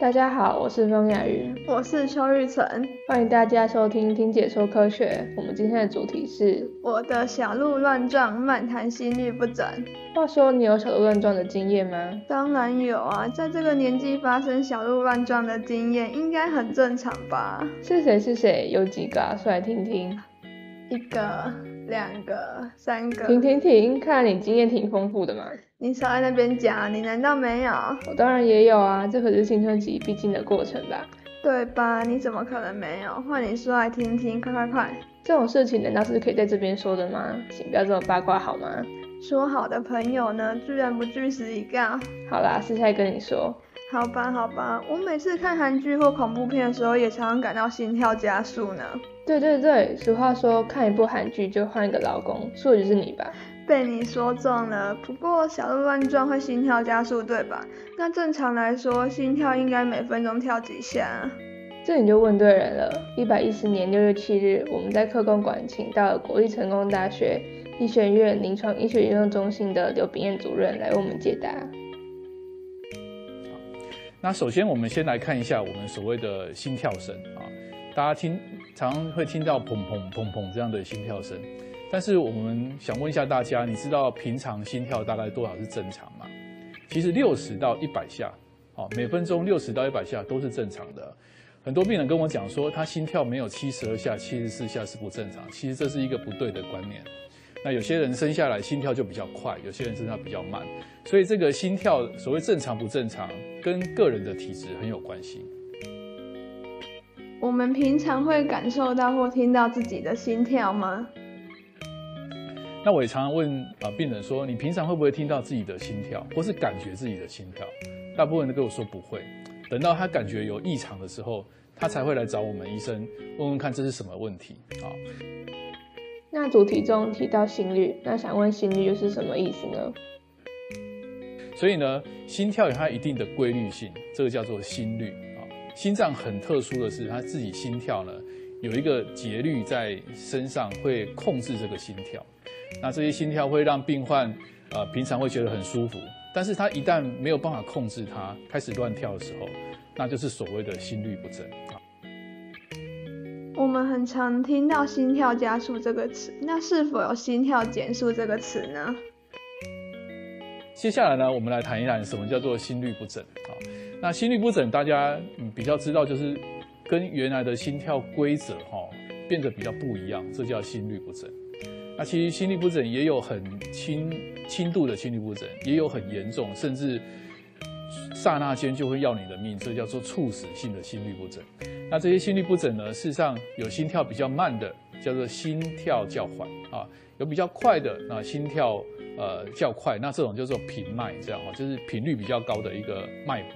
大家好，我是风雅云，我是邱玉成，欢迎大家收听听解说科学。我们今天的主题是我的小鹿乱撞，漫谈心律不整。话说你有小鹿乱撞的经验吗？当然有啊，在这个年纪发生小鹿乱撞的经验，应该很正常吧？是谁是谁？有几个？说来听听。一个、两个、三个。停停停！看来你经验挺丰富的嘛。你少在那边讲，你难道没有？我当然也有啊，这可是青春期必经的过程吧？对吧？你怎么可能没有？换你说来听听，快快快！这种事情难道是可以在这边说的吗？请不要这么八卦好吗？说好的朋友呢，居然不据实以告。好啦，私下跟你说。好吧，好吧，我每次看韩剧或恐怖片的时候，也常常感到心跳加速呢。对对对，俗话说，看一部韩剧就换一个老公，说的就是你吧？被你说中了。不过小鹿乱撞会心跳加速，对吧？那正常来说，心跳应该每分钟跳几下？这你就问对人了。一百一十年六月七日，我们在客工馆请到了国立成功大学医学院临床医学研究中心的刘炳彦主任来为我们解答。那首先，我们先来看一下我们所谓的心跳声啊，大家听常常会听到砰砰砰砰这样的心跳声，但是我们想问一下大家，你知道平常心跳大概多少是正常吗？其实六十到一百下，好，每分钟六十到一百下都是正常的。很多病人跟我讲说，他心跳没有七十二下、七十四下是不正常，其实这是一个不对的观念。那有些人生下来心跳就比较快，有些人生跳比较慢，所以这个心跳所谓正常不正常，跟个人的体质很有关系。我们平常会感受到或听到自己的心跳吗？那我也常常问啊病人说，你平常会不会听到自己的心跳，或是感觉自己的心跳？大部分人都跟我说不会。等到他感觉有异常的时候，他才会来找我们医生问问看这是什么问题啊。那主题中提到心率，那想问心率又是什么意思呢？所以呢，心跳有它一定的规律性，这个叫做心率啊。心脏很特殊的是，它自己心跳呢有一个节律在身上会控制这个心跳。那这些心跳会让病患呃平常会觉得很舒服，但是他一旦没有办法控制它，开始乱跳的时候，那就是所谓的心律不整啊。我们很常听到心跳加速这个词，那是否有心跳减速这个词呢？接下来呢，我们来谈一谈什么叫做心律不整啊？那心律不整，大家比较知道，就是跟原来的心跳规则哈变得比较不一样，这叫心律不整。那其实心律不整也有很轻轻度的心律不整，也有很严重，甚至刹那间就会要你的命，这叫做猝死性的心律不整。那这些心律不整呢？事实上有心跳比较慢的，叫做心跳较缓啊；有比较快的，那心跳呃较快，那这种叫做频脉，这样哈，就是频率比较高的一个脉搏。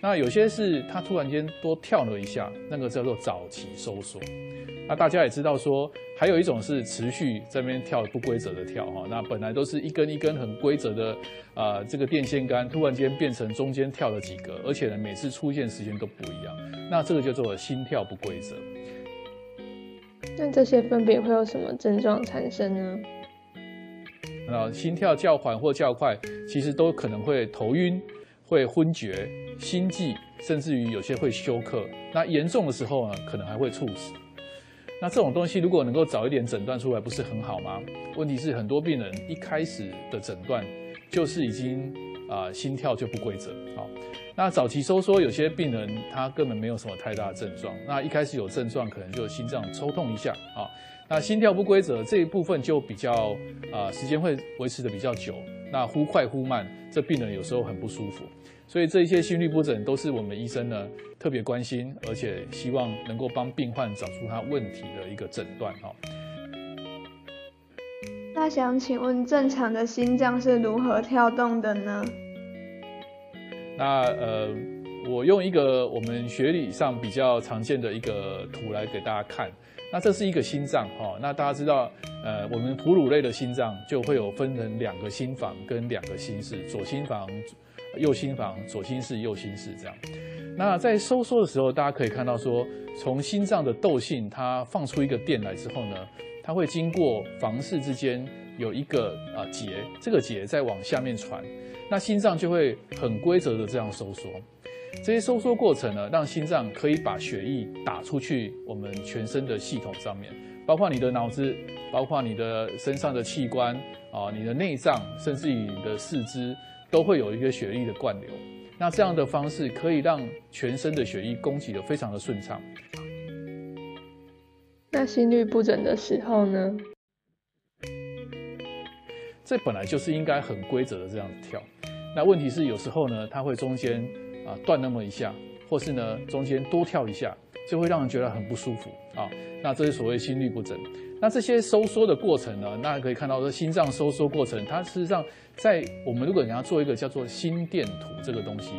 那有些是它突然间多跳了一下，那个叫做早期收缩。那大家也知道说，还有一种是持续在那边跳不规则的跳哈，那本来都是一根一根很规则的啊这个电线杆，突然间变成中间跳了几个，而且呢每次出现时间都不一样，那这个叫做心跳不规则。那这些分别会有什么症状产生呢？那心跳较缓或较快，其实都可能会头晕、会昏厥、心悸，甚至于有些会休克。那严重的时候呢，可能还会猝死。那这种东西如果能够早一点诊断出来，不是很好吗？问题是很多病人一开始的诊断就是已经啊心跳就不规则。好，那早期收缩有些病人他根本没有什么太大的症状，那一开始有症状可能就心脏抽痛一下啊，那心跳不规则这一部分就比较啊时间会维持的比较久，那忽快忽慢，这病人有时候很不舒服。所以这一些心律不整都是我们医生呢特别关心，而且希望能够帮病患找出他问题的一个诊断哈。那想请问，正常的心脏是如何跳动的呢？那呃，我用一个我们学理上比较常见的一个图来给大家看。那这是一个心脏哈，那大家知道，呃，我们哺乳类的心脏就会有分成两个心房跟两个心室，左心房。右心房、左心室、右心室这样。那在收缩的时候，大家可以看到说，从心脏的窦性它放出一个电来之后呢，它会经过房室之间有一个啊结，这个结再往下面传，那心脏就会很规则的这样收缩。这些收缩过程呢，让心脏可以把血液打出去我们全身的系统上面，包括你的脑子，包括你的身上的器官啊，你的内脏，甚至于你的四肢，都会有一个血液的灌流。那这样的方式可以让全身的血液供给的非常的顺畅。那心律不整的时候呢？这本来就是应该很规则的这样子跳。那问题是有时候呢，它会中间啊断那么一下，或是呢中间多跳一下，就会让人觉得很不舒服啊。那这是所谓心律不整。那这些收缩的过程呢，那可以看到说心脏收缩过程，它事实上在我们如果你要做一个叫做心电图这个东西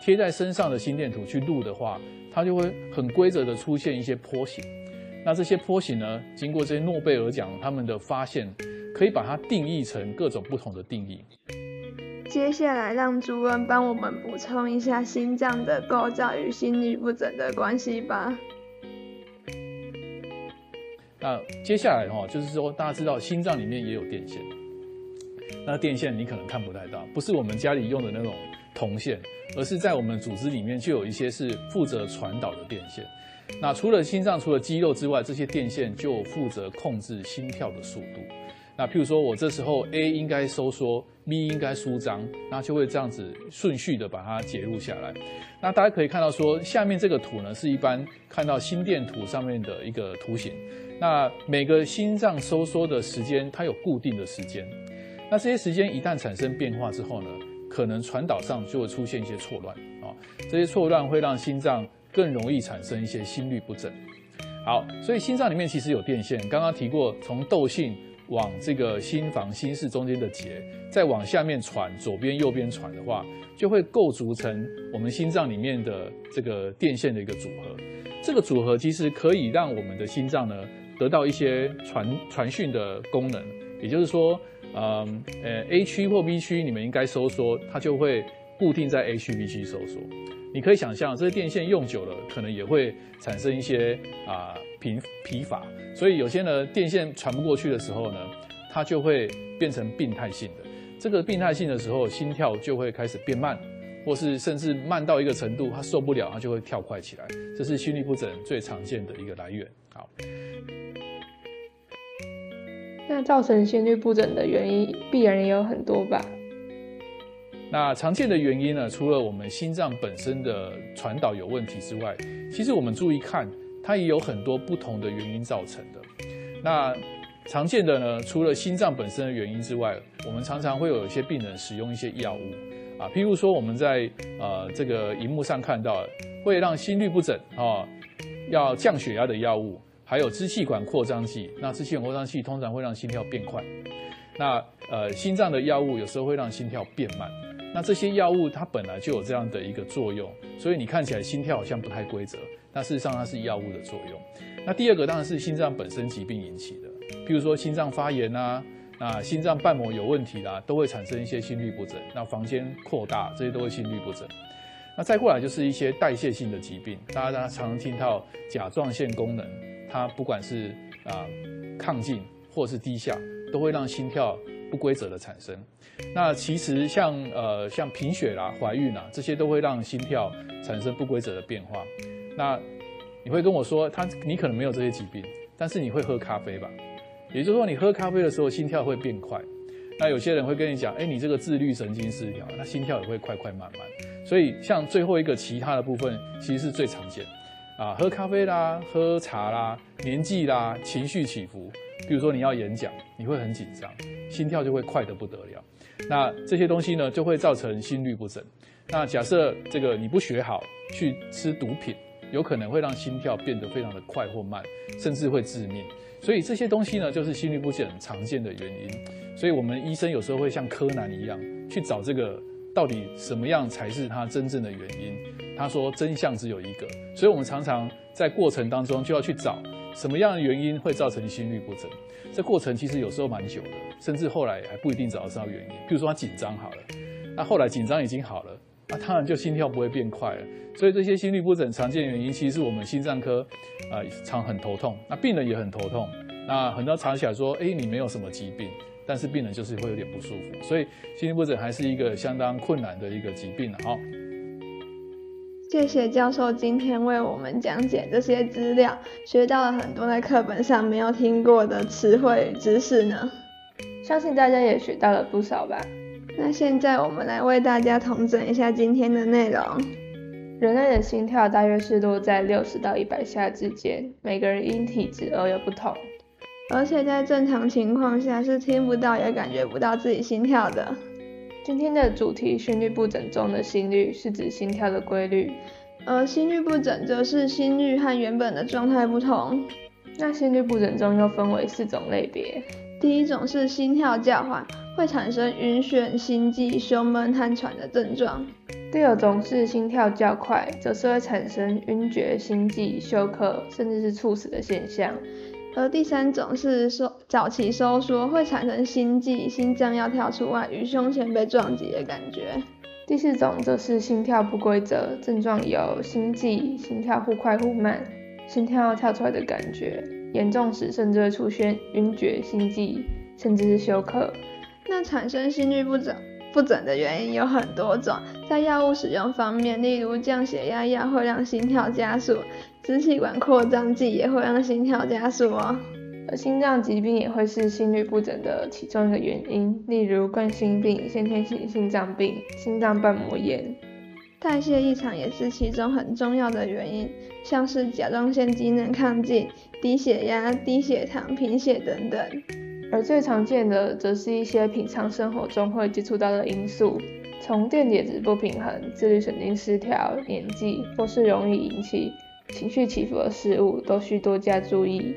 贴在身上的心电图去录的话，它就会很规则的出现一些波形。那这些波形呢，经过这些诺贝尔奖他们的发现，可以把它定义成各种不同的定义。接下来让主任帮我们补充一下心脏的构造与心律不整的关系吧。那接下来哈，就是说大家知道心脏里面也有电线，那电线你可能看不太到，不是我们家里用的那种铜线，而是在我们组织里面就有一些是负责传导的电线。那除了心脏，除了肌肉之外，这些电线就负责控制心跳的速度。那譬如说我这时候 A 应该收缩，B 应该舒张，那就会这样子顺序的把它截录下来。那大家可以看到说，下面这个图呢是一般看到心电图上面的一个图形。那每个心脏收缩的时间，它有固定的时间。那这些时间一旦产生变化之后呢，可能传导上就会出现一些错乱啊。这些错乱会让心脏更容易产生一些心律不整。好，所以心脏里面其实有电线，刚刚提过，从窦性。往这个心房、心室中间的结，再往下面传，左边、右边传的话，就会构筑成我们心脏里面的这个电线的一个组合。这个组合其实可以让我们的心脏呢得到一些传传讯的功能。也就是说，嗯，呃，A 区或 B 区你们应该收缩，它就会固定在 A 区、B 区收缩。你可以想象，这些电线用久了，可能也会产生一些啊。疲疲乏，所以有些呢电线传不过去的时候呢，它就会变成病态性的。这个病态性的时候，心跳就会开始变慢，或是甚至慢到一个程度，它受不了，它就会跳快起来。这是心律不整最常见的一个来源。好，那造成心律不整的原因，必然也有很多吧？那常见的原因呢，除了我们心脏本身的传导有问题之外，其实我们注意看。它也有很多不同的原因造成的。那常见的呢，除了心脏本身的原因之外，我们常常会有一些病人使用一些药物啊，譬如说我们在呃这个荧幕上看到，会让心律不整啊，要降血压的药物，还有支气管扩张剂。那支气管扩张剂通常会让心跳变快。那呃心脏的药物有时候会让心跳变慢。那这些药物它本来就有这样的一个作用，所以你看起来心跳好像不太规则。那事实上，它是药物的作用。那第二个当然是心脏本身疾病引起的，譬如说心脏发炎啊，那心脏瓣膜有问题啦，都会产生一些心律不整。那房间扩大，这些都会心律不整。那再过来就是一些代谢性的疾病，大家常常听到甲状腺功能，它不管是啊亢进或是低下，都会让心跳不规则的产生。那其实像呃像贫血啦、怀孕啦，这些都会让心跳产生不规则的变化。那你会跟我说，他你可能没有这些疾病，但是你会喝咖啡吧？也就是说，你喝咖啡的时候心跳会变快。那有些人会跟你讲，哎，你这个自律神经失调，那心跳也会快快慢慢。所以像最后一个其他的部分，其实是最常见啊，喝咖啡啦，喝茶啦，年纪啦，情绪起伏，比如说你要演讲，你会很紧张，心跳就会快得不得了。那这些东西呢，就会造成心律不整。那假设这个你不学好，去吃毒品。有可能会让心跳变得非常的快或慢，甚至会致命。所以这些东西呢，就是心律不整常见的原因。所以我们医生有时候会像柯南一样去找这个到底什么样才是它真正的原因。他说真相只有一个，所以我们常常在过程当中就要去找什么样的原因会造成心律不整。这过程其实有时候蛮久的，甚至后来还不一定找得到原因。比如说他紧张好了，那后来紧张已经好了。那当然就心跳不会变快了，所以这些心律不整常见原因，其实是我们心脏科，呃，常很头痛。那病人也很头痛。那很多查起来说，哎，你没有什么疾病，但是病人就是会有点不舒服。所以心律不整还是一个相当困难的一个疾病了哈。谢谢教授今天为我们讲解这些资料，学到了很多在课本上没有听过的词汇与知识呢。相信大家也学到了不少吧。那现在我们来为大家统整一下今天的内容。人类的心跳大约是落在六十到一百下之间，每个人因体质而有不同。而且在正常情况下是听不到也感觉不到自己心跳的。今天的主题心律不整中的心率是指心跳的规律，而心律不整则是心率和原本的状态不同。那心律不整中又分为四种类别，第一种是心跳较缓，会产生晕眩、心悸、胸闷和喘的症状；第二种是心跳较快，则是会产生晕厥、心悸、休克，甚至是猝死的现象。而第三种是收早期收缩，会产生心悸、心脏要跳出外与胸前被撞击的感觉。第四种则是心跳不规则，症状有心悸、心跳忽快忽慢、心跳要跳出来的感觉，严重时甚至会出现晕厥、心悸，甚至是休克。那产生心律不整不整的原因有很多种，在药物使用方面，例如降血压药会让心跳加速。支气管扩张剂也会让心跳加速哦，而心脏疾病也会是心律不整的其中一个原因，例如冠心病、先天性心脏病、心脏瓣膜炎。代谢异常也是其中很重要的原因，像是甲状腺机能亢进、低血压、低血糖、贫血等等。而最常见的，则是一些平常生活中会接触到的因素，从电解质不平衡、自律神经失调、年纪，或是容易引起。情绪起伏的事物都需多加注意。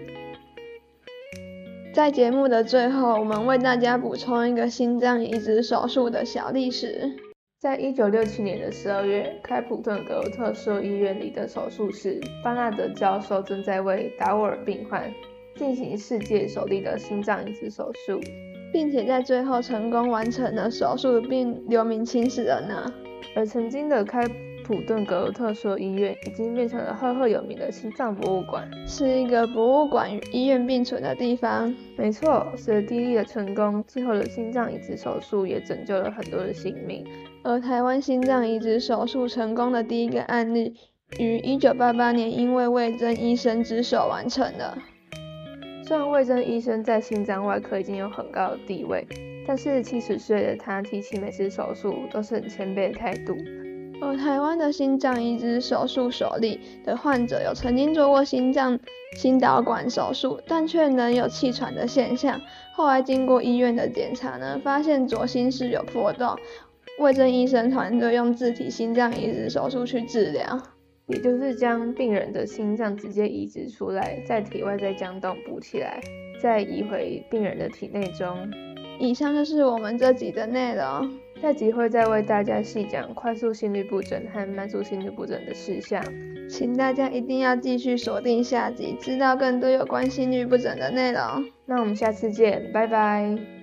在节目的最后，我们为大家补充一个心脏移植手术的小历史。在一九六七年的十二月，开普顿格鲁特殊医院里的手术室，巴纳德教授正在为达沃尔病患进行世界首例的心脏移植手术，并且在最后成功完成了手术，并留名青史了呢。而曾经的开普顿格鲁特说医院已经变成了赫赫有名的心脏博物馆，是一个博物馆与医院并存的地方。没错，随着第一的成功，最后的心脏移植手术也拯救了很多的性命。而台湾心脏移植手术成功的第一个案例，于1988年因为魏征医生之手完成了。虽然魏征医生在心脏外科已经有很高的地位，但是七十岁的他提起每次手术都是很谦卑的态度。而台湾的心脏移植手术首例的患者有曾经做过心脏心导管手术，但却能有气喘的现象。后来经过医院的检查呢，发现左心室有破洞。魏征医生团队用自体心脏移植手术去治疗，也就是将病人的心脏直接移植出来，在体外再将洞补起来，再移回病人的体内中。以上就是我们这集的内容。下集会再为大家细讲快速心律不整和慢速心律不整的事项，请大家一定要继续锁定下集，知道更多有关心律不整的内容。那我们下次见，拜拜。